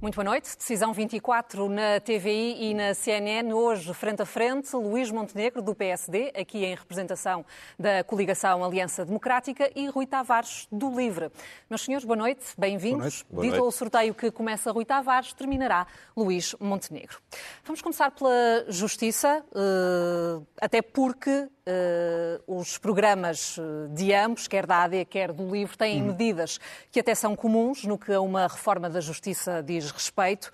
Muito boa noite. Decisão 24 na TVI e na CNN. Hoje, frente a frente, Luís Montenegro, do PSD, aqui em representação da coligação Aliança Democrática, e Rui Tavares, do Livre. Meus senhores, boa noite, bem-vindos. Dito o sorteio que começa Rui Tavares, terminará Luís Montenegro. Vamos começar pela Justiça, eh, até porque os programas eh, de ambos, quer da AD, quer do LIVRE, têm hum. medidas que até são comuns no que a uma reforma da Justiça diz respeito.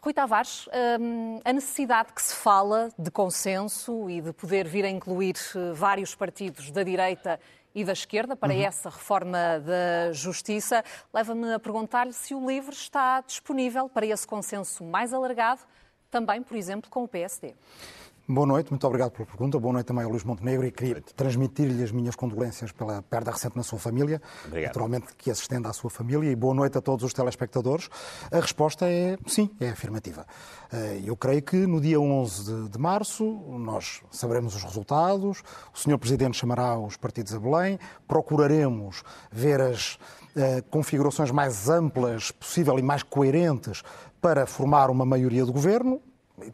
Rui Tavares, um, a necessidade que se fala de consenso e de poder vir a incluir vários partidos da direita e da esquerda para uhum. essa reforma da Justiça leva-me a perguntar-lhe se o LIVRE está disponível para esse consenso mais alargado, também, por exemplo, com o PSD. Boa noite, muito obrigado pela pergunta. Boa noite também ao Luís Montenegro e queria transmitir-lhe as minhas condolências pela perda recente na sua família. Obrigado. Naturalmente que as estenda à sua família e boa noite a todos os telespectadores. A resposta é sim, é afirmativa. Eh, eu creio que no dia 11 de março nós saberemos os resultados, o Sr. Presidente chamará os partidos a Belém, procuraremos ver as eh, configurações mais amplas possível e mais coerentes para formar uma maioria do governo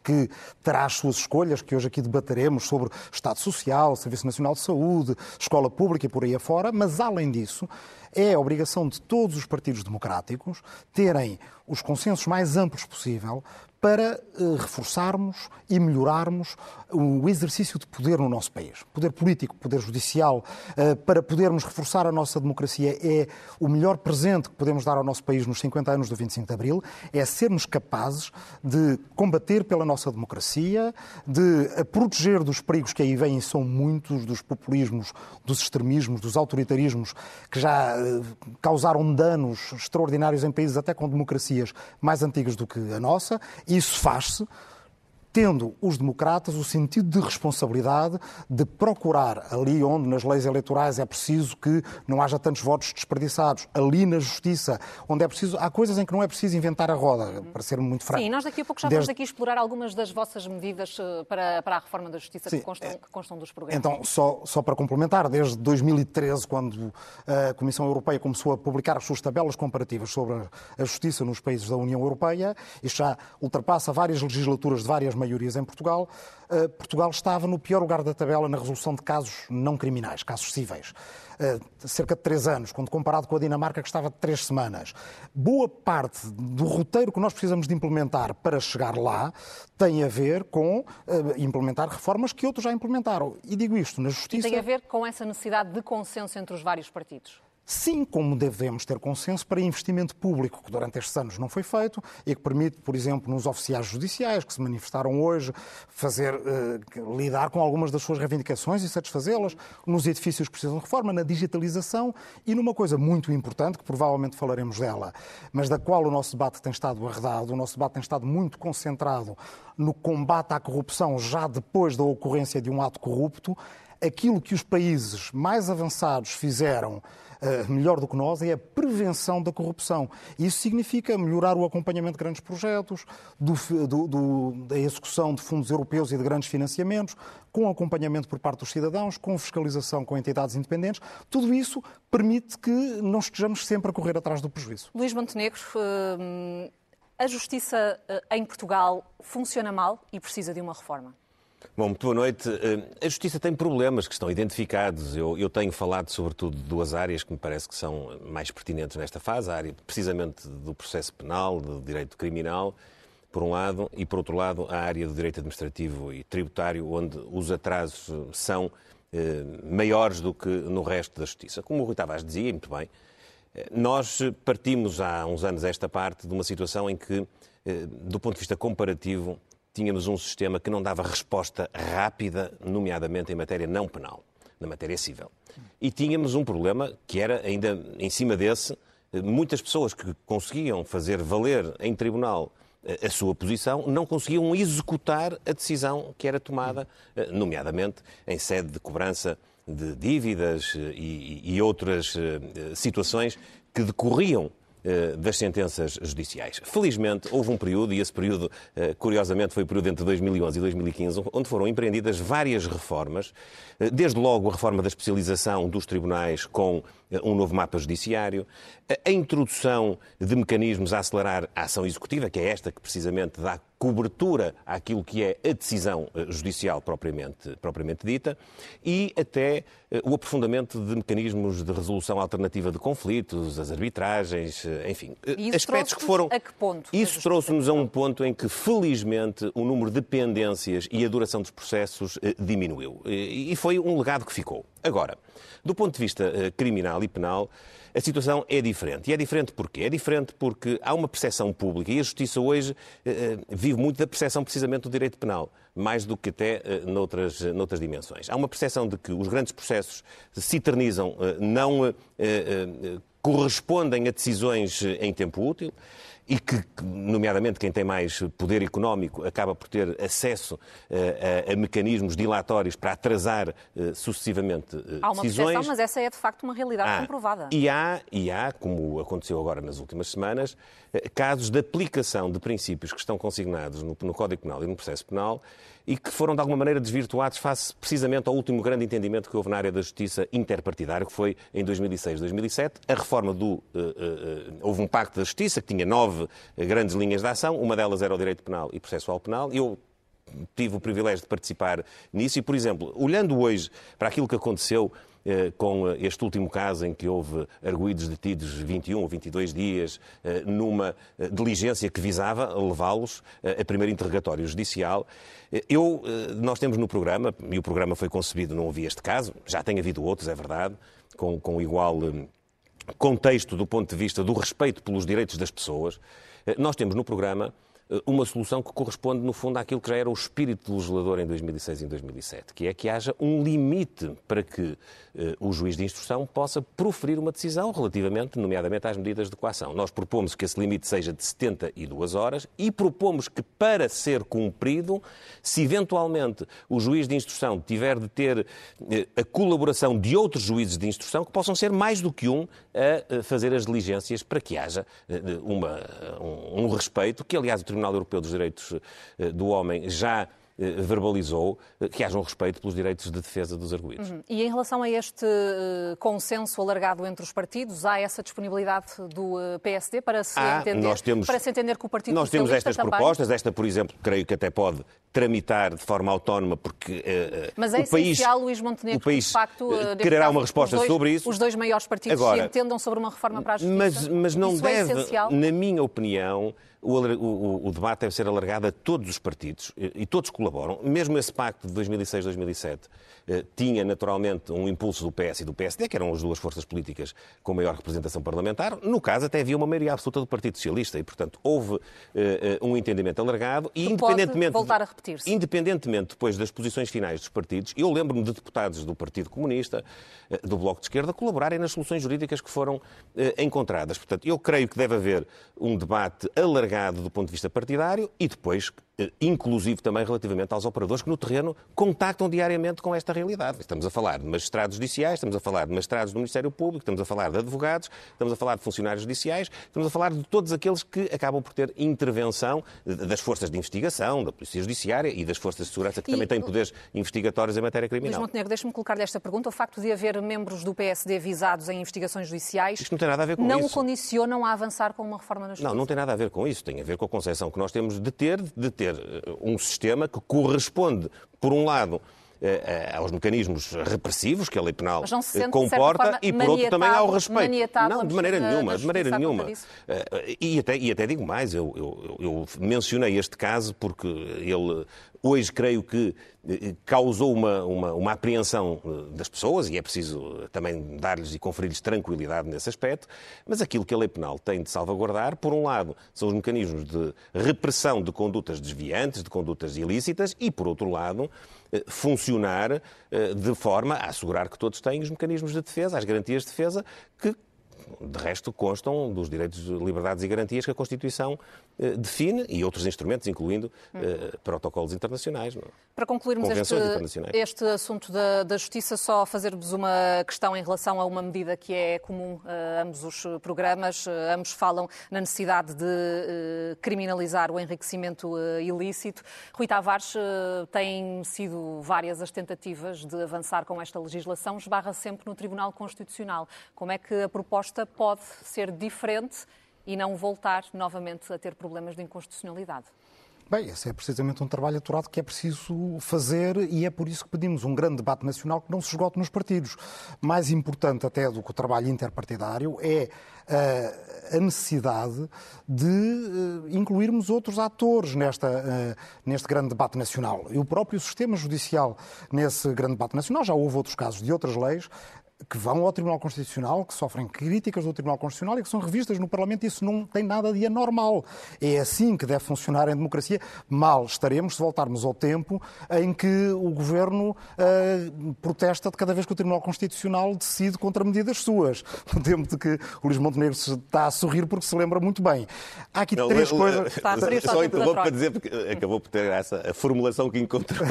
que terá as suas escolhas, que hoje aqui debateremos sobre Estado Social, Serviço Nacional de Saúde, Escola Pública e por aí afora, mas além disso, é a obrigação de todos os partidos democráticos terem os consensos mais amplos possível para uh, reforçarmos e melhorarmos o exercício de poder no nosso país. Poder político, poder judicial, uh, para podermos reforçar a nossa democracia é o melhor presente que podemos dar ao nosso país nos 50 anos do 25 de Abril, é sermos capazes de combater pela nossa democracia, de a proteger dos perigos que aí vêm, são muitos, dos populismos, dos extremismos, dos autoritarismos, que já causaram danos extraordinários em países até com democracias mais antigas do que a nossa, isso faz-se tendo os democratas o sentido de responsabilidade de procurar ali onde nas leis eleitorais é preciso que não haja tantos votos desperdiçados, ali na justiça, onde é preciso, há coisas em que não é preciso inventar a roda, para ser muito franco. Sim, nós daqui a pouco já Desde... vamos aqui explorar algumas das vossas medidas eh, para, para a reforma da justiça Sim, que constam, que constam dos programas. Então, só, só para complementar, desde 2013, quando a Comissão Europeia começou a publicar as suas tabelas comparativas sobre a justiça nos países da União Europeia, isto já ultrapassa várias legislaturas de várias maiorias em Portugal, uh, Portugal estava no pior lugar da tabela na resolução de casos não criminais, casos cíveis. Uh, cerca de três anos, quando comparado com a Dinamarca, que estava de três semanas. Boa parte do roteiro que nós precisamos de implementar para chegar lá tem a ver com uh, implementar reformas que outros já implementaram. E digo isto, na justiça. Tem a ver com essa necessidade de consenso entre os vários partidos? Sim, como devemos ter consenso para investimento público, que durante estes anos não foi feito e que permite, por exemplo, nos oficiais judiciais que se manifestaram hoje, fazer, uh, lidar com algumas das suas reivindicações e satisfazê-las, nos edifícios que precisam de reforma, na digitalização e numa coisa muito importante, que provavelmente falaremos dela, mas da qual o nosso debate tem estado arredado, o nosso debate tem estado muito concentrado no combate à corrupção já depois da ocorrência de um ato corrupto, aquilo que os países mais avançados fizeram melhor do que nós é a prevenção da corrupção. Isso significa melhorar o acompanhamento de grandes projetos, do, do, do, da execução de fundos europeus e de grandes financiamentos, com acompanhamento por parte dos cidadãos, com fiscalização com entidades independentes. Tudo isso permite que não estejamos sempre a correr atrás do prejuízo. Luís Montenegro, hum, a justiça eh, em Portugal funciona mal e precisa de uma reforma? Bom, muito boa noite. Eh, a Justiça tem problemas que estão identificados. Eu, eu, tenho falado sobretudo de duas áreas que me parece que são mais pertinentes nesta fase. A área precisamente do processo penal, do direito criminal, por um lado, e por outro lado a área do direito administrativo e tributário, onde os atrasos são eh, maiores do que no resto da Justiça. Como o Rui Tavares dizia, muito bem, eh, nós partimos há uns anos esta parte de uma situação em que, eh, do ponto de vista comparativo, tínhamos um sistema que não dava resposta rápida, nomeadamente em matéria não penal, na matéria civil. E tínhamos um problema que era, ainda em cima desse, muitas pessoas que conseguiam fazer valer em tribunal a sua posição, não conseguiam executar a decisão que era tomada, eh, nomeadamente em sede de cobrança de dívidas eh, e, e outras eh, situações que decorriam eh, das sentenças judiciais. Felizmente, houve um período, e esse período, eh, curiosamente, foi o período entre 2011 e 2015, onde foram empreendidas várias reformas, eh, desde logo a reforma da especialização dos tribunais com um novo mapa judiciário, a introdução de mecanismos a acelerar a ação executiva, que é esta que precisamente dá cobertura àquilo que é a decisão eh, judicial propriamente, propriamente dita e até eh, o aprofundamento de mecanismos de resolução alternativa de conflitos, as arbitragens, eh, enfim, aspectos que foram. A que ponto? Isso trouxe-nos a um ponto em que, felizmente, o número de pendências e a duração dos processos diminuiu. E foi um legado que ficou. Agora, do ponto de vista criminal e penal, a situação é diferente. E é diferente porquê? É diferente porque há uma percepção pública e a Justiça hoje eh, eh, vive muito da percepção precisamente do direito penal, mais do que até eh, noutras, noutras dimensões. Há uma percepção de que os grandes processos se eternizam, não correspondem a decisões em tempo útil e que, nomeadamente, quem tem mais poder económico acaba por ter acesso uh, a, a, mecanismos dilatórios para atrasar uh, sucessivamente uh, há uma decisões. Percepção, mas essa é de facto uma realidade há, comprovada. E há, e há, como aconteceu agora nas últimas semanas, casos de aplicação de princípios que estão consignados no, no Código Penal e no processo penal e que foram de alguma maneira desvirtuados face precisamente ao último grande entendimento que houve na área da justiça interpartidária, que foi em 2006, 2007, a reforma do. Uh, uh, houve um pacto da justiça que tinha nove grandes linhas de ação, uma delas era o direito penal e processual penal. Eu tive o privilégio de participar nisso e, por exemplo, olhando hoje para aquilo que aconteceu com eh, este último caso em que houve arguídos detidos 21 ou 22 dias eh, numa diligência que visava levá-los a primeiro interrogatório judicial. Eu, nós temos no programa, e o programa foi concebido, não havia este caso, já tem havido outros, é verdade, com, com igual contexto do ponto de vista do respeito pelos direitos das pessoas. Nós temos no programa eh, uma solução que corresponde, no fundo, àquilo que já era o espírito do legislador em 2006 e em 2007, que é que haja um limite para que eh, o juiz de instrução possa proferir uma decisão relativamente, nomeadamente, às medidas de coação. Nós propomos que esse limite seja de 72 horas e propomos que, para ser cumprido, se eventualmente o juiz de instrução tiver de ter eh, a colaboração de outros juízes de instrução, que possam ser mais do que um a fazer as diligências para que haja uma, um, um respeito, que, aliás, o Tribunal Europeu dos Direitos do Homem já eh, verbalizou eh, que haja um respeito pelos direitos de defesa dos arguídos. Uhum. E em relação a este uh, consenso alargado entre os partidos, há essa disponibilidade do uh, PSD para se, ah, entender, temos, para se entender que o Partido Nós temos estas também... propostas, esta, por exemplo, creio que até pode tramitar de forma autónoma, porque uh, Mas é o país, Luís Montenegro, o país de facto, quererá uma resposta dois, sobre isso. Os dois maiores partidos Agora, se entendam sobre uma reforma para a justiça. Mas, mas não isso deve, é na minha opinião, o, o, o, debate deve ser alargado a todos os partidos e, todos colaboram. Mesmo esse pacto de 2006-2007 eh, tinha naturalmente um impulso do PS e do PSD, que eram as duas forças políticas com maior representação parlamentar. No caso, até havia uma maioria absoluta do Partido Socialista e, portanto, houve eh um entendimento alargado e, independentemente, voltar a repetir-se. independentemente depois das posições finais dos partidos, eu lembro-me de deputados do Partido Comunista, eh, do Bloco de Esquerda, colaborarem nas soluções jurídicas que foram eh, encontradas. Portanto, eu creio que deve haver um debate alargado do ponto de vista partidário e depois inclusive também relativamente aos operadores que no terreno contactam diariamente com esta realidade. Estamos a falar de magistrados judiciais, estamos a falar de magistrados do Ministério Público, estamos a falar de advogados, estamos a falar de funcionários judiciais, estamos a falar de todos aqueles que acabam por ter intervenção das forças de investigação, da Polícia Judiciária e das forças de segurança que e... também têm poderes investigatórios em matéria criminal. Luís Montenegro, deixe-me colocar desta pergunta. O facto de haver membros do PSD visados em investigações judiciais Isto não tem nada a ver com não isso. o condicionam a avançar com uma reforma na justiça? Não, não tem nada a ver com isso. Tem a ver com a concepção que nós temos de ter, de ter ter eh, um sistema que corresponde, por um lado, aos mecanismos repressivos que a lei penal se comporta e, por outro, também ao respeito. Não, de maneira nenhuma, de maneira nenhuma. E até, e até digo mais, eu, eu, eu mencionei este caso porque ele hoje creio que eh, causou uma, uma, uma, apreensão eh, das pessoas e é preciso também dar-lhes e conferir-lhes tranquilidade nesse aspecto, mas aquilo que a lei penal tem de salvaguardar, por um lado, são os mecanismos de repressão de condutas desviantes, de condutas ilícitas e, por outro lado, eh, funcionar de forma a assegurar que todos têm os mecanismos de defesa, as garantias de defesa que de resto, constam dos direitos, liberdades e garantias que a Constituição eh, define e outros instrumentos, incluindo eh, protocolos internacionais. Não? É? Para concluirmos este, este assunto da, da, Justiça, só fazer-vos uma questão em relação a uma medida que é comum a ambos os programas. Ambos falam na necessidade de uh, criminalizar o enriquecimento ilícito. Rui Tavares, tem sido várias as tentativas de avançar com esta legislação, esbarra sempre no Tribunal Constitucional. Como é que a proposta pode ser diferente e não voltar novamente a ter problemas de inconstitucionalidade? Bem, esse é precisamente um trabalho aturado que é preciso fazer e é por isso que pedimos um grande debate nacional que não se esgote nos partidos. Mais importante até do que o trabalho interpartidário é uh, a necessidade de uh, incluirmos outros atores nesta, uh, neste grande debate nacional. E o próprio sistema judicial nesse grande debate nacional, já houve outros casos de outras leis, que vão ao Tribunal Constitucional, que sofrem críticas do Tribunal Constitucional e que são revistas no Parlamento. Isso não tem nada de anormal. É assim que deve funcionar em democracia. Mal estaremos se voltarmos ao tempo em que o Governo uh, protesta de cada vez que o Tribunal Constitucional decide contra medidas suas. No tempo de que o Luís Montenegro está a sorrir porque se lembra muito bem. Há aqui não, três coisas... Está a só interrompo para dizer, porque acabou por ter essa a formulação que encontrou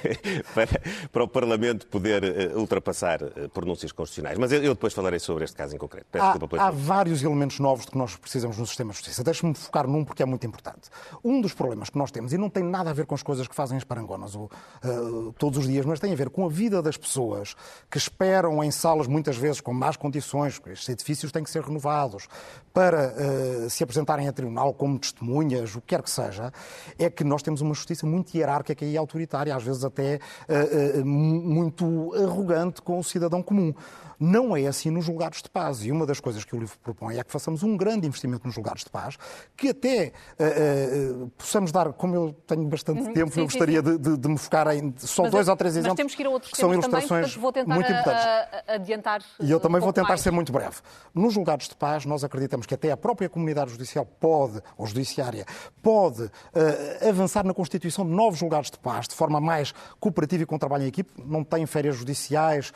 para, para o Parlamento poder ultrapassar pronúncias constitucionais. Mas eu, eu depois falarei sobre este caso em concreto. Peço há, há vários elementos novos de que nós precisamos no sistema de justiça. Deixe-me focar num porque é muito importante. Um dos problemas que nós temos, e não tem nada a ver com as coisas que fazem as parangonas uh, todos os dias, mas tem a ver com a vida das pessoas que esperam em salas muitas vezes com más condições, porque estes edifícios têm que ser renovados, para uh, se apresentarem a tribunal como testemunhas, o que quer que seja, é que nós temos uma justiça muito hierárquica e autoritária, às vezes até uh, muito arrogante com o cidadão comum. Não é assim nos julgados de paz. E uma das coisas que o livro propõe é que façamos um grande investimento nos julgados de paz, que até uh, uh, possamos dar, como eu tenho bastante uhum, tempo, sim, eu gostaria sim, sim. De, de, de, me focar em só mas dois ou três exemplos. Mas temos que ir a outros que são ilustrações também, vou tentar muito importantes. A, a adiantar. E eu também um vou tentar mais. ser muito breve. Nos julgados de paz, nós acreditamos que até a própria comunidade judicial pode, ou judiciária, pode uh, avançar na constituição de novos julgados de paz de forma mais cooperativa e com trabalho em equipe. Não têm férias judiciais,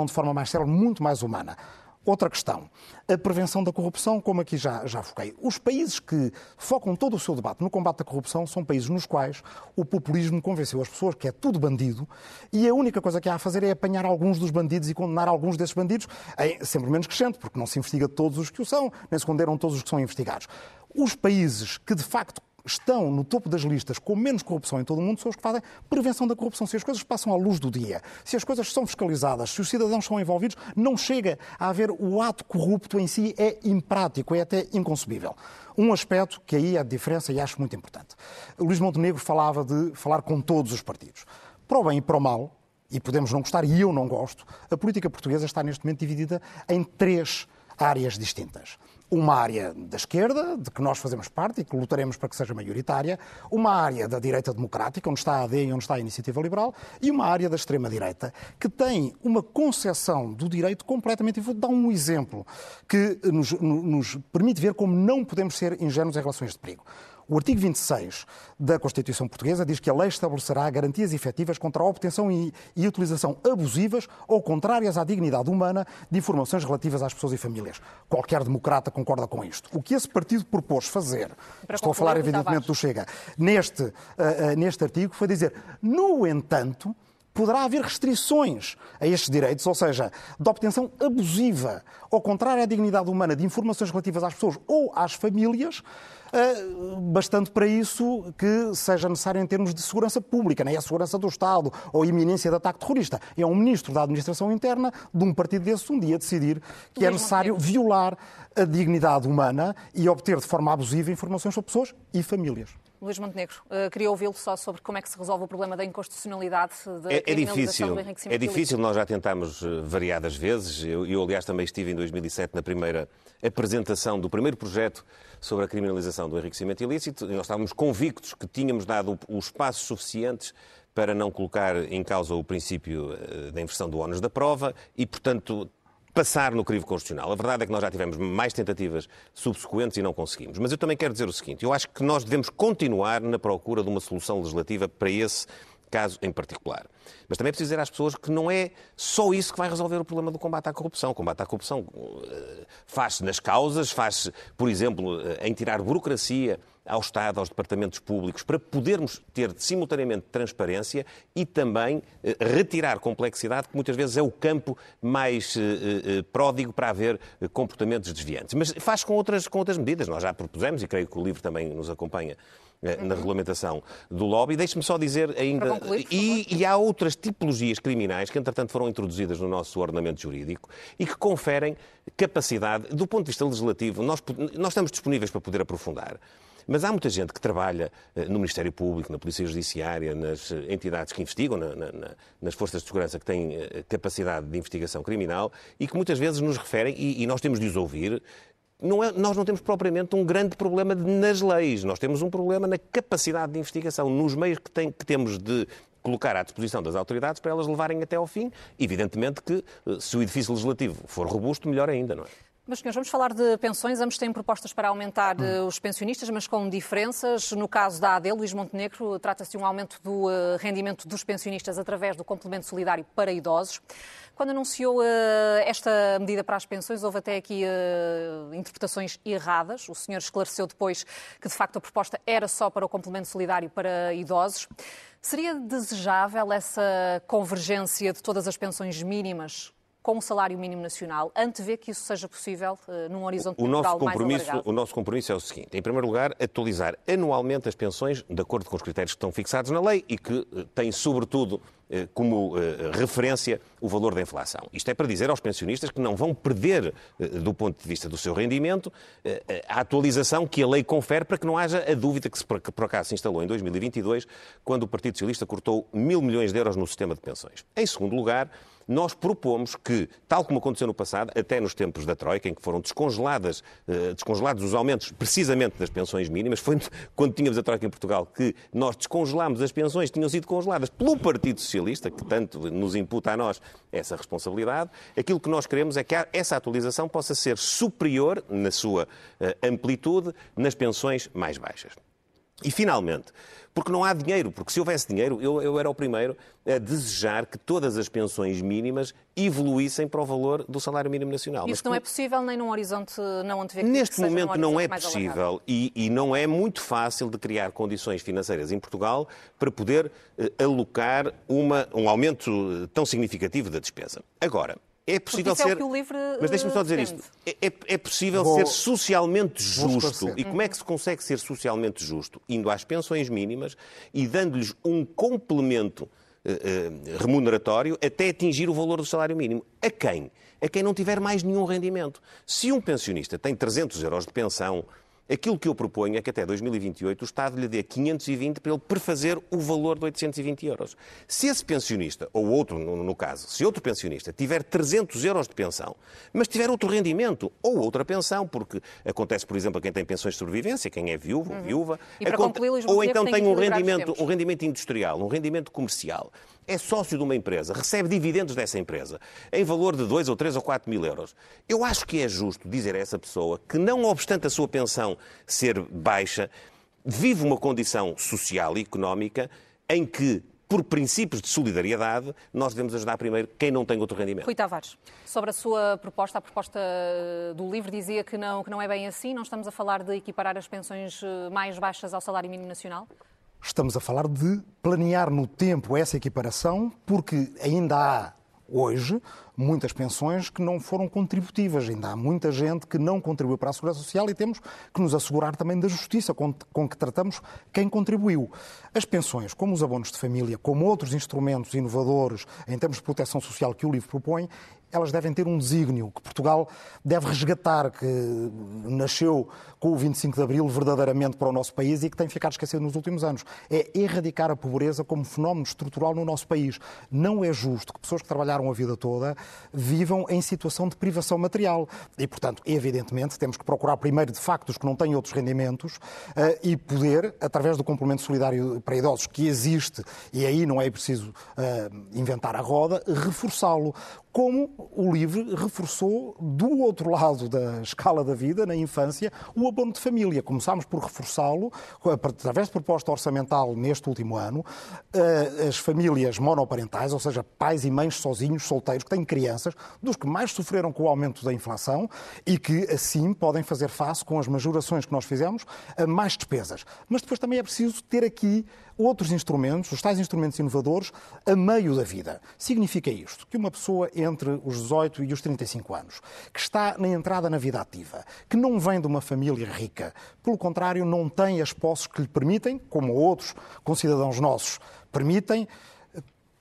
funcionam de forma mais célere, muito mais humana. Outra questão, a prevenção da corrupção, como aqui já, já foquei. Os países que focam todo o seu debate no combate à corrupção são países nos quais o populismo convenceu as pessoas que é tudo bandido e a única coisa que há a fazer é apanhar alguns dos bandidos e condenar alguns desses bandidos, é sempre menos crescente, porque não se investiga todos os que o são, nem se condenam todos os que são investigados. Os países que de facto estão no topo das listas com menos corrupção em todo o mundo são os que fazem prevenção da corrupção. Se as coisas passam à luz do dia, se as coisas são fiscalizadas, se os cidadãos são envolvidos, não chega a haver o ato corrupto em si, é imprático, é até inconcebível. Um aspecto que aí a diferença e acho muito importante. Luís Montenegro falava de falar com todos os partidos. Para o bem e para o mal, e podemos não gostar, e eu não gosto, a política portuguesa está neste momento dividida em três áreas distintas uma área da esquerda, de que nós fazemos parte e que lutaremos para que seja maioritária, uma área da direita democrática, onde está a AD e onde está a Iniciativa Liberal, e uma área da extrema-direita, que tem uma concepção do direito completamente. E vou dar um exemplo que nos, nos permite ver como não podemos ser ingênuos em relação a este perigo. O artigo 26 da Constituição Portuguesa diz que a lei estabelecerá garantias efetivas contra a obtenção e, e, utilização abusivas ou contrárias à dignidade humana de informações relativas às pessoas e famílias. Qualquer democrata concorda com isto. O que esse partido propôs fazer, Para estou a falar evidentemente do Chega, neste, uh, uh, neste artigo, foi dizer, no entanto, poderá haver restrições a estes direitos, ou seja, de obtenção abusiva ou contrária à dignidade humana de informações relativas às pessoas ou às famílias, eh, bastante para isso que seja necessário em termos de segurança pública, nem é a segurança do Estado ou a iminência de ataque terrorista. É um ministro da Administração Interna de um partido desse um dia decidir que é necessário violar a dignidade humana e obter de forma abusiva informações sobre pessoas e famílias. Luís Montenegro, uh, queria ouvi-lo só sobre como é que se resolve o problema da inconstitucionalidade da é, é difícil, É difícil, nós já tentámos eh, variadas vezes. Eu, eu, aliás, também estive em 2007 na primeira apresentação do primeiro projeto sobre a criminalização do enriquecimento ilícito. E nós estávamos convictos que tínhamos dado os passos suficientes para não colocar em causa o princípio eh, da inversão do ónus da prova e, portanto, passar no crivo constitucional. A verdade é que nós já tivemos mais tentativas subsequentes e não conseguimos. Mas eu também quero dizer o seguinte: eu acho que nós devemos continuar na procura de uma solução legislativa para esse caso em particular. Mas também é preciso dizer às pessoas que não é só isso que vai resolver o problema do combate à corrupção. O combate à corrupção eh, faz-se nas causas, faz-se, por exemplo, eh, em tirar burocracia ao Estado, aos departamentos públicos, para podermos ter simultaneamente transparência e também eh, retirar complexidade, que muitas vezes é o campo mais pródigo para haver comportamentos desviantes. Mas faz com outras, com outras medidas. Nós já propusemos, e creio que o livro também nos acompanha eh, na regulamentação do lobby. Deixe-me só dizer ainda. Concluir, e, e, há outras tipologias criminais que, entretanto, foram introduzidas no nosso ordenamento jurídico e que conferem capacidade, do ponto de vista legislativo, nós, nós estamos disponíveis para poder aprofundar. Mas há muita gente que trabalha eh, no Ministério Público, na Polícia Judiciária, nas eh, entidades que investigam, na, na, nas forças de segurança que têm capacidade de investigação criminal e que muitas vezes nos referem, e, e nós temos de os ouvir, não é, nós não temos propriamente um grande problema nas leis, nós temos um problema na capacidade de investigação, nos meios que, tem, que temos de colocar à disposição das autoridades para elas levarem até ao fim. Evidentemente que, eh, se o edifício legislativo for robusto, melhor ainda, não é? Mas, senhores, vamos falar de pensões. Ambos têm propostas para aumentar hum. os pensionistas, mas com diferenças. No caso da AD, Luís Montenegro, trata-se de um aumento do uh, rendimento dos pensionistas através do complemento solidário para idosos. Quando anunciou uh, esta medida para as pensões, houve até aqui uh, interpretações erradas. O senhor esclareceu depois que, de facto, a proposta era só para o complemento solidário para idosos. Seria desejável essa convergência de todas as pensões mínimas com o salário mínimo nacional, antevê que isso seja possível uh, num horizonte o nosso compromisso, mais O nosso compromisso é o seguinte, em primeiro lugar, atualizar anualmente as pensões de acordo com os critérios que estão fixados na lei e que uh, têm, sobretudo, uh, como referência o valor da inflação. Isto é para dizer aos pensionistas que não vão perder, do ponto de vista do seu rendimento, a atualização que a lei confere para que não haja a dúvida que, se, que por acaso se instalou em 2022, quando o Partido Socialista cortou mil milhões de euros no sistema de pensões. Em segundo lugar, nós propomos que, tal como aconteceu no passado, até nos tempos da Troika, em que foram descongeladas, uh, descongelados os aumentos precisamente das pensões mínimas, foi quando tínhamos a Troika em Portugal que nós descongelámos as pensões que tinham sido congeladas pelo Partido Socialista, que tanto nos imputa a nós essa responsabilidade. Aquilo que nós queremos é que essa atualização possa ser superior na sua uh, amplitude nas pensões mais baixas. E, finalmente, porque não há dinheiro, porque se houvesse dinheiro, eu, eu, era o primeiro a desejar que todas as pensões mínimas evoluíssem para o valor do salário mínimo nacional. Isso Mas, não é possível nem num horizonte não antevê Neste momento não é possível e, e, não é muito fácil de criar condições financeiras em Portugal para poder eh, alocar uma, um aumento eh, tão significativo da despesa. Agora, é possível ser. É Mas deixe-me só dizer isto. É, é, é possível vou... ser socialmente justo. E como é que se consegue ser socialmente justo? Indo às pensões mínimas e dando-lhes um complemento eh, eh, remuneratório até atingir o valor do salário mínimo. A quem? A quem não tiver mais nenhum rendimento. Se um pensionista tem 300 euros de pensão, Aquilo que eu proponho é que até 2028 o Estado lhe dê 520 para ele prefazer o valor de 820 euros. Se esse pensionista, ou outro no, caso, se outro pensionista tiver 300 euros de pensão, mas tiver outro rendimento ou outra pensão, porque acontece, por exemplo, a quem tem pensões de sobrevivência, quem é viúvo, uhum. viúva, ou então tem um rendimento, um rendimento industrial, um rendimento comercial, é sócio de uma empresa, recebe dividendos dessa empresa em valor de 2 ou 3 ou 4 mil euros. Eu acho que é justo dizer a essa pessoa que, não obstante a sua pensão ser baixa, vive uma condição social e económica em que por princípios de solidariedade, nós devemos ajudar primeiro quem não tem outro rendimento. Rui Tavares, sobre a sua proposta, a proposta do livro dizia que não, que não é bem assim, não estamos a falar de equiparar as pensões eh, mais baixas ao salário mínimo nacional? Estamos a falar de planear no tempo essa equiparação, porque ainda há hoje muitas pensões que não foram contributivas. Ainda há muita gente que não contribuiu para a Segurança Social e temos que nos assegurar também da justiça com, com que tratamos quem contribuiu. As pensões, como os abonos de família, como outros instrumentos inovadores em termos de proteção social que o livro propõe, elas devem ter um desígnio que Portugal deve resgatar, que nasceu com o 25 de Abril verdadeiramente para o nosso país e que tem ficado esquecido nos últimos anos. É erradicar a pobreza como fenómeno estrutural no nosso país. Não é justo que pessoas que trabalharam a vida toda vivam em situação de privação material. E, portanto, evidentemente, temos que procurar primeiro, de facto, os que não têm outros rendimentos uh, e poder, através do complemento solidário para idosos, que existe, e aí não é preciso uh, inventar a roda, reforçá-lo como o LIVRE reforçou do outro lado da escala da vida, na infância, o abono de família. Começámos por reforçá-lo, através de proposta orçamental neste último ano, eh, as famílias monoparentais, ou seja, pais e mães sozinhos, solteiros, que têm crianças, dos que mais sofreram com o aumento da inflação e que, assim, podem fazer face, com as majorações que nós fizemos, a mais despesas. Mas depois também é preciso ter aqui outros instrumentos, os tais instrumentos inovadores, a meio da vida. Significa isto, que uma pessoa entre os 18 e os 35 anos, que está na entrada na vida ativa, que não vem de uma família rica, pelo contrário, não tem as posses que lhe permitem, como outros concidadãos nossos permitem,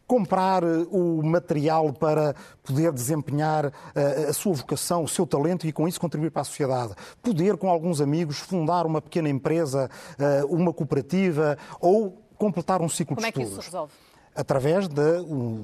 comprar eh, o material para poder desempenhar eh, a sua vocação, o seu talento e com isso contribuir para a sociedade. Poder, com alguns amigos, fundar uma pequena empresa, eh, uma cooperativa ou completar um ciclo Como de estudos. Como é que isso se resolve? através de.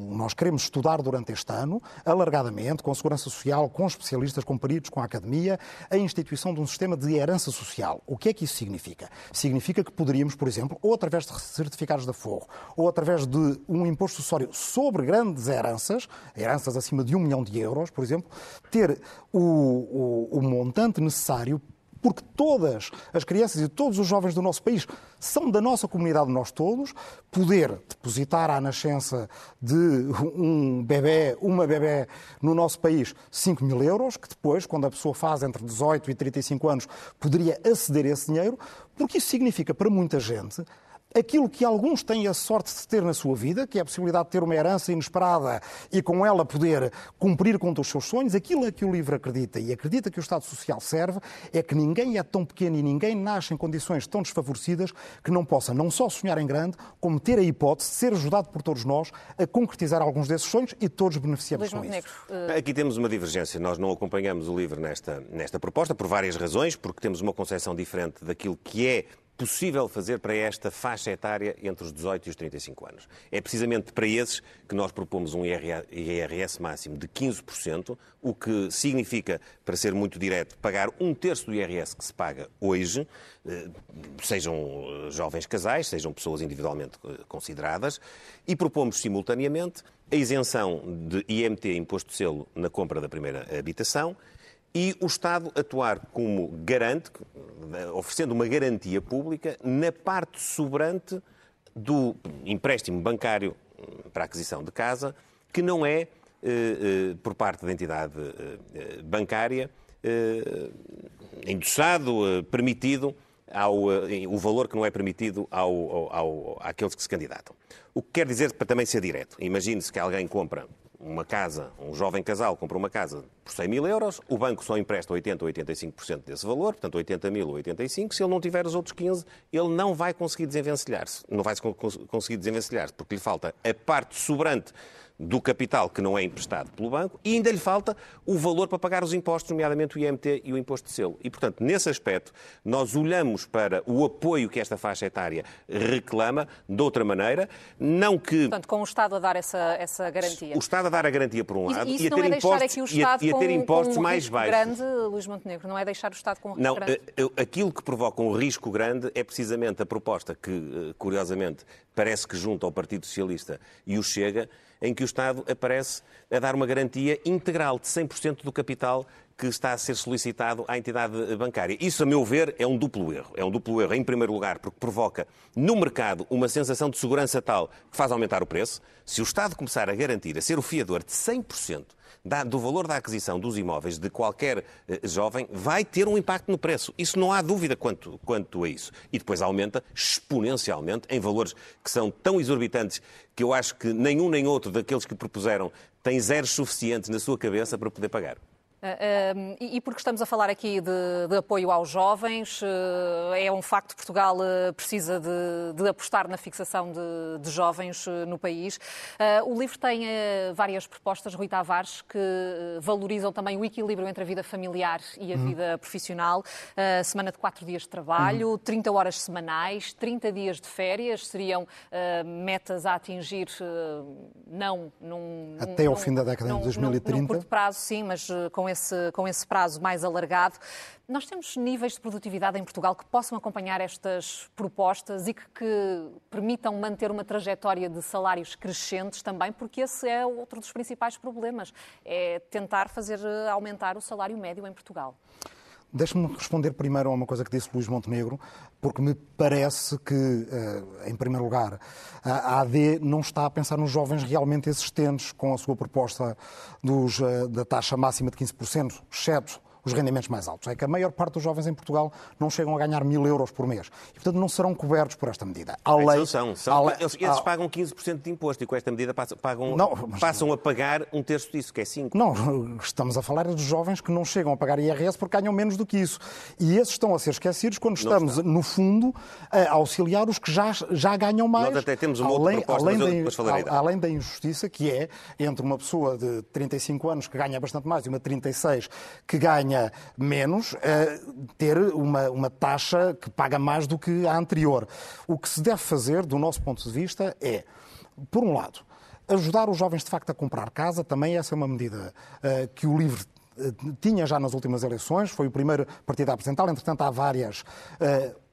Nós queremos estudar durante este ano, alargadamente, com a Segurança Social, com especialistas, com peritos, com a academia, a instituição de um sistema de herança social. O que é que isso significa? Significa que poderíamos, por exemplo, ou através de certificados de aforro, ou através de um imposto sucessório sobre grandes heranças, heranças acima de um milhão de euros, por exemplo, ter o, o, o montante necessário porque todas as crianças e todos os jovens do nosso país são da nossa comunidade, nós todos, poder depositar à nascença de um bebê, uma bebê no nosso país, 5 mil euros, que depois, quando a pessoa faz entre 18 e 35 anos, poderia aceder a esse dinheiro, porque isso significa para muita gente aquilo que alguns têm a sorte de ter na sua vida, que é a possibilidade de ter uma herança inesperada e com ela poder cumprir com os seus sonhos, aquilo a que o livro acredita e acredita que o Estado Social serve é que ninguém é tão pequeno e ninguém nasce em condições tão desfavorecidas que não possa não só sonhar em grande, como ter a hipótese de ser ajudado por todos nós a concretizar alguns desses sonhos e todos beneficiamos com isso. Uh... Aqui temos uma divergência. Nós não acompanhamos o livro nesta, nesta proposta por várias razões, porque temos uma concepção diferente daquilo que é possível fazer para esta faixa etária entre os 18 e os 35 anos. É precisamente para esses que nós propomos um IRS máximo de 15%, o que significa, para ser muito direto, pagar um terço do IRS que se paga hoje, eh, sejam eh, jovens casais, sejam pessoas individualmente eh, consideradas, e propomos simultaneamente a isenção de IMT, imposto de selo, na compra da primeira habitação e o Estado atuar como garante, oferecendo uma garantia pública na parte sobrante do empréstimo bancário para aquisição de casa, que não é, eh, eh, por parte da entidade eh, bancária, endossado, permitido, ao, o valor que não é permitido ao, ao, ao, àqueles que se candidatam. O que quer dizer, para também ser direto, imagine-se que alguém compra uma casa, um jovem casal compra uma casa por 100 mil euros, o banco só empresta 80 ou 85% desse valor, portanto 80 mil ou 85, se ele não tiver os outros 15, ele não vai conseguir desenvencilhar-se. Não vai conseguir desenvencilhar-se porque lhe falta a parte sobrante do capital que não é emprestado pelo banco e ainda lhe falta o valor para pagar os impostos, nomeadamente o IMT e o imposto de selo. E, portanto, nesse aspecto, nós olhamos para o apoio que esta faixa etária reclama de outra maneira, não que... Portanto, com o Estado a dar essa, essa garantia. O Estado a dar a garantia por um lado e, e a ter é impostos, e a, e a ter impostos com um mais baixos. grande, Luís Montenegro, não é deixar o Estado com um risco não, grande? Não, eh, aquilo que provoca um risco grande é precisamente a proposta que, eh, curiosamente, parece que junta ao Partido Socialista e o Chega, em que o Estado aparece a dar uma garantia integral de 100% do capital que está a ser solicitado à entidade bancária. Isso, a meu ver, é um duplo erro. É um duplo erro, em primeiro lugar, porque provoca no mercado uma sensação de segurança tal que faz aumentar o preço. Se o Estado começar a garantir, a ser o fiador de 100% do valor da aquisição dos imóveis de qualquer eh, jovem, vai ter um impacto no preço. Isso não há dúvida quanto, quanto a isso. E depois aumenta exponencialmente em valores que são tão exorbitantes que eu acho que nenhum nem outro daqueles que propuseram tem zeros suficientes na sua cabeça para poder pagar. Uh, e porque estamos a falar aqui de, de apoio aos jovens, uh, é um facto que Portugal uh, precisa de, de, apostar na fixação de, de jovens no país. o livro tem várias propostas, Rui Tavares, que valorizam também o equilíbrio entre a vida familiar e a uhum. vida profissional. semana de quatro dias de trabalho, uhum. 30 horas semanais, 30 dias de férias, seriam metas a atingir não num... Até ao fim da década de 2030. Num, num curto prazo, sim, mas com esse esse, com esse prazo mais alargado. Nós temos níveis de produtividade em Portugal que possam acompanhar estas propostas e que, que, permitam manter uma trajetória de salários crescentes também, porque esse é outro dos principais problemas, é tentar fazer eh, aumentar o salário médio em Portugal. Deixe-me responder primeiro a uma coisa que disse Luís Montenegro, porque me parece que, eh, em primeiro lugar, a AD não está a pensar nos jovens realmente existentes com a sua proposta dos, eh, da taxa máxima de 15%, exceto os rendimentos mais altos. É que a maior parte dos jovens em Portugal não chegam a ganhar mil euros por mês. E, portanto, não serão cobertos por esta medida. A lei, são, são. Lei, eles, eles pagam 15% de imposto e com esta medida passam, pagam, não, mas, passam a pagar um terço disso, que é 5%. Não, estamos a falar dos jovens que não chegam a pagar IRS porque ganham menos do que isso. E esses estão a ser esquecidos quando estamos, no fundo, a auxiliar os que já, já ganham mais. Nós até temos uma além, outra proposta, além, da, além da injustiça que é entre uma pessoa de 35 anos que ganha bastante mais e uma de 36 que ganha menos, menos uh, ter uma, uma taxa que paga mais do que a anterior. O que se deve fazer, do nosso ponto de vista, é, por um lado, ajudar os jovens de facto a comprar casa, também essa é uma medida uh, que o LIVRE eh, tinha já nas últimas eleições, foi o primeiro partido a apresentá-la, entretanto há várias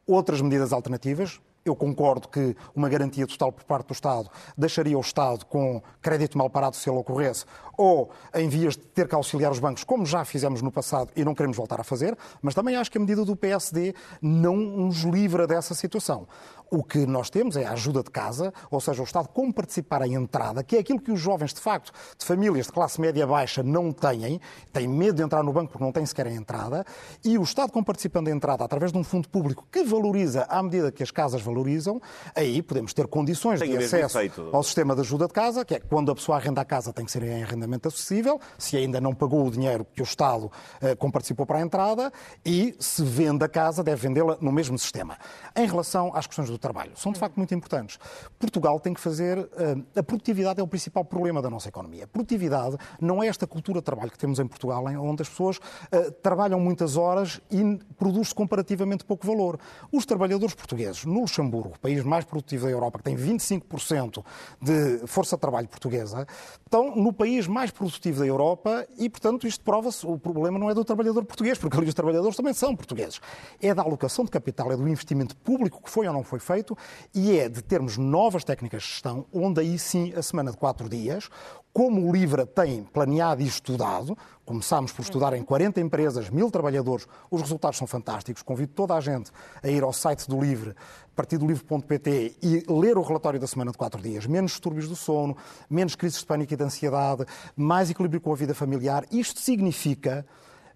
outras medidas alternativas, eu concordo que uma garantia total por parte do Estado deixaria o Estado com crédito mal parado se ele ocorresse, ou em vias de ter que auxiliar os bancos, como já fizemos no passado e não queremos voltar a fazer, mas também acho que a medida do PSD não nos livra dessa situação. O que nós temos é a ajuda de casa, ou seja, o Estado como participar em entrada, que é aquilo que os jovens, de facto, de famílias de classe média baixa não têm, têm medo de entrar no banco porque não têm sequer a entrada, e o Estado como participando em entrada através de um fundo público que valoriza à medida que as casas valorizam, aí podemos ter condições de acesso ao sistema de ajuda de casa, que é quando a pessoa arrenda a casa tem que ser em arrendamento acessível, se ainda não pagou o dinheiro que o Estado eh, como participou para a entrada, e se vende a casa, deve vendê-la no mesmo sistema. Em relação às questões do trabalho. São, de facto, muito importantes. Portugal tem que fazer. Eh, a produtividade é o principal problema da nossa economia. A produtividade não é esta cultura de trabalho que temos em Portugal, onde as pessoas uh, trabalham muitas horas e produz comparativamente pouco valor. Os trabalhadores portugueses, no Luxemburgo, país mais produtivo da Europa, que tem 25% de força de trabalho portuguesa, estão no país mais produtivo da Europa e, portanto, isto prova-se. O problema não é do trabalhador português, porque ali os trabalhadores também são portugueses. É da alocação de capital, é do investimento público que foi ou não foi feito e é de termos novas técnicas de gestão, onde aí sim a semana de quatro dias, como o LIVRA tem planeado e estudado, começámos por estudar em 40 empresas, mil trabalhadores, os resultados são fantásticos. Convido toda a gente a ir ao site do LIVRE, partidolivre.pt, e ler o relatório da semana de quatro dias. Menos distúrbios do sono, menos crises de pânico e de ansiedade, mais equilíbrio com a vida familiar. Isto significa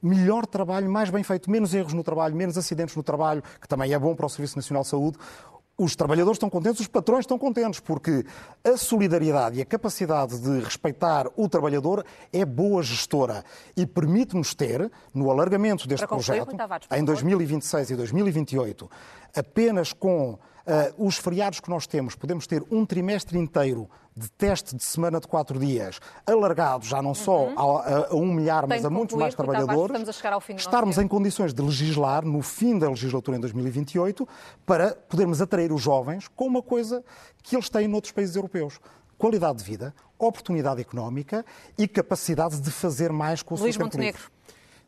melhor trabalho, mais bem feito, menos erros no trabalho, menos acidentes no trabalho, que também é bom para o Serviço Nacional de Saúde os trabalhadores estão contentes, os patrões estão contentes, porque a solidariedade e a capacidade de respeitar o trabalhador é boa gestora e permite-nos ter, no alargamento deste projeto, em 2026 e 2028, apenas com Uh, os feriados que nós temos, podemos ter um trimestre inteiro de teste de semana de quatro dias, alargado já não só uhum. a, a, um milhar, mas a muitos mais trabalhadores, estarmos em condições de legislar no fim da legislatura em 2028 para podermos atrair os jovens com uma coisa que eles têm noutros países europeus. Qualidade de vida, oportunidade económica e capacidade de fazer mais com o Luís seu tempo Montenegro. livre.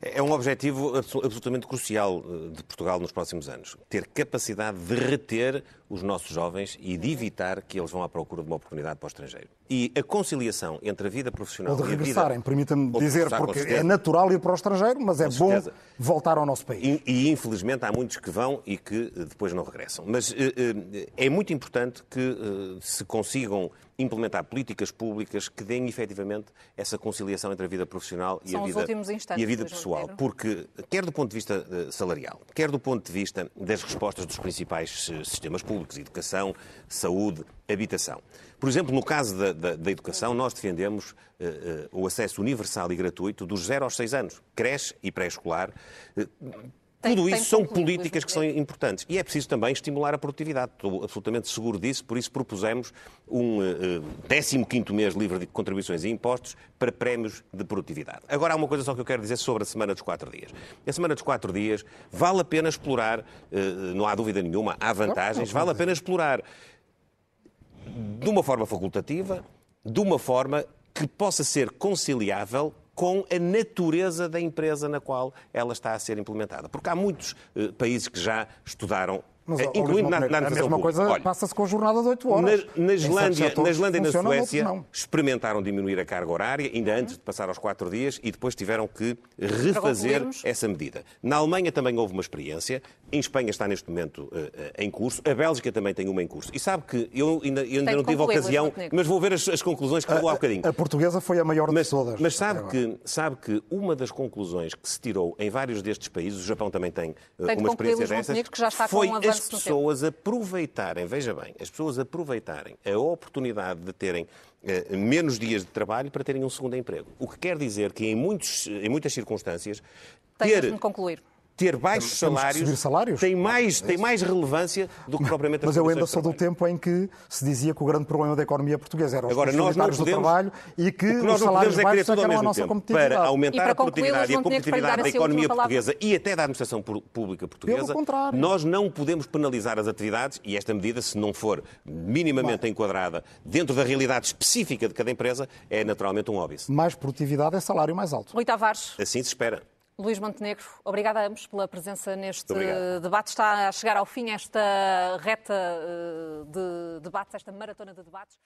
É um objetivo absolutamente crucial eh, de Portugal nos próximos anos. Ter capacidade de reter os nossos jovens e de evitar que eles vão à procura de uma oportunidade para o estrangeiro. E a conciliação entre a vida profissional Ou de e a vida... regressarem, permita-me Ou de dizer, porque é natural ir para o estrangeiro, mas é bom voltar ao nosso país. E, e, infelizmente há muitos que vão e que eh, depois não regressam. Mas eh, eh, é muito importante que se consigam implementar políticas públicas que deem efetivamente essa conciliação entre a vida profissional e São a vida, e a vida pessoal. Porque, quer do ponto de vista salarial, quer do ponto de vista das respostas dos principais sistemas públicos, educação, saúde, habitação. Por exemplo, no caso da, da- da educação, nós defendemos eh, eh, o acesso universal e gratuito dos 0 aos 6 anos, creche e pré-escolar. Eh, Tem- tudo isso são concluído, políticas que são importantes. E é preciso também estimular a produtividade. Estou absolutamente seguro disso, por isso propusemos um eh, 15º mês livre de contribuições e impostos para prémios de produtividade. Agora há uma coisa só que eu quero dizer sobre a semana dos quatro dias. A semana dos quatro dias vale a pena explorar, eh, não há dúvida nenhuma, há vantagens, vale a pena explorar de uma forma facultativa, de uma forma que possa ser conciliável com a natureza da empresa na qual ela está a ser implementada. Porque há muitos eh, países que já estudaram, Mas, Luís incluindo na, na a mesma pública. coisa passa-se com a jornada de 8 horas. na, na Islândia, na Islândia e na Suécia experimentaram diminuir a carga horária, ainda antes de passar aos quatro dias, e depois tiveram que refazer essa medida. Na Alemanha também houve uma experiência, em Espanha está neste momento eh, eh, em curso, a Bélgica também tem uma em curso. E sabe que eu ainda, eu ainda não tive a ocasião, mas vou ver as, as conclusões que falou há bocadinho. A portuguesa foi a maior Mas, de todas. mas sabe, agora. que, sabe que uma das conclusões que se tirou em vários destes países, o Japão também tem Tem de uma experiência dessas, Montenegro, que já está com foi um avanço as pessoas aproveitarem, veja bem, as pessoas aproveitarem a oportunidade de terem eh, menos dias de trabalho para terem um segundo emprego. O que quer dizer que em, muitos, em muitas circunstâncias ter, concluir. Ter baixos salários, salários? Tem, mais, tem mais relevância do que propriamente as Mas eu ainda sou do tempo em que se dizia que o grande problema da economia portuguesa era os Agora, nós não unitários do podemos- trabalho e que que os nós não salários podemos é baixos é tudo que ao eram a mesmo nossa tempo. competitividade. Para E aumentar para a produtividade e a competitividade da a sua economia portuguesa e até da administração pública portuguesa, nós não podemos penalizar as atividades e esta medida, se não for minimamente enquadrada dentro da realidade específica de cada empresa, é naturalmente um óbvio. Mais produtividade é salário mais alto. Rui Tavares, Assim se espera. Luís Montenegro, obrigada a ambos pela presença neste debate. Está a chegar ao fim esta reta eh, de debates, esta maratona de debates.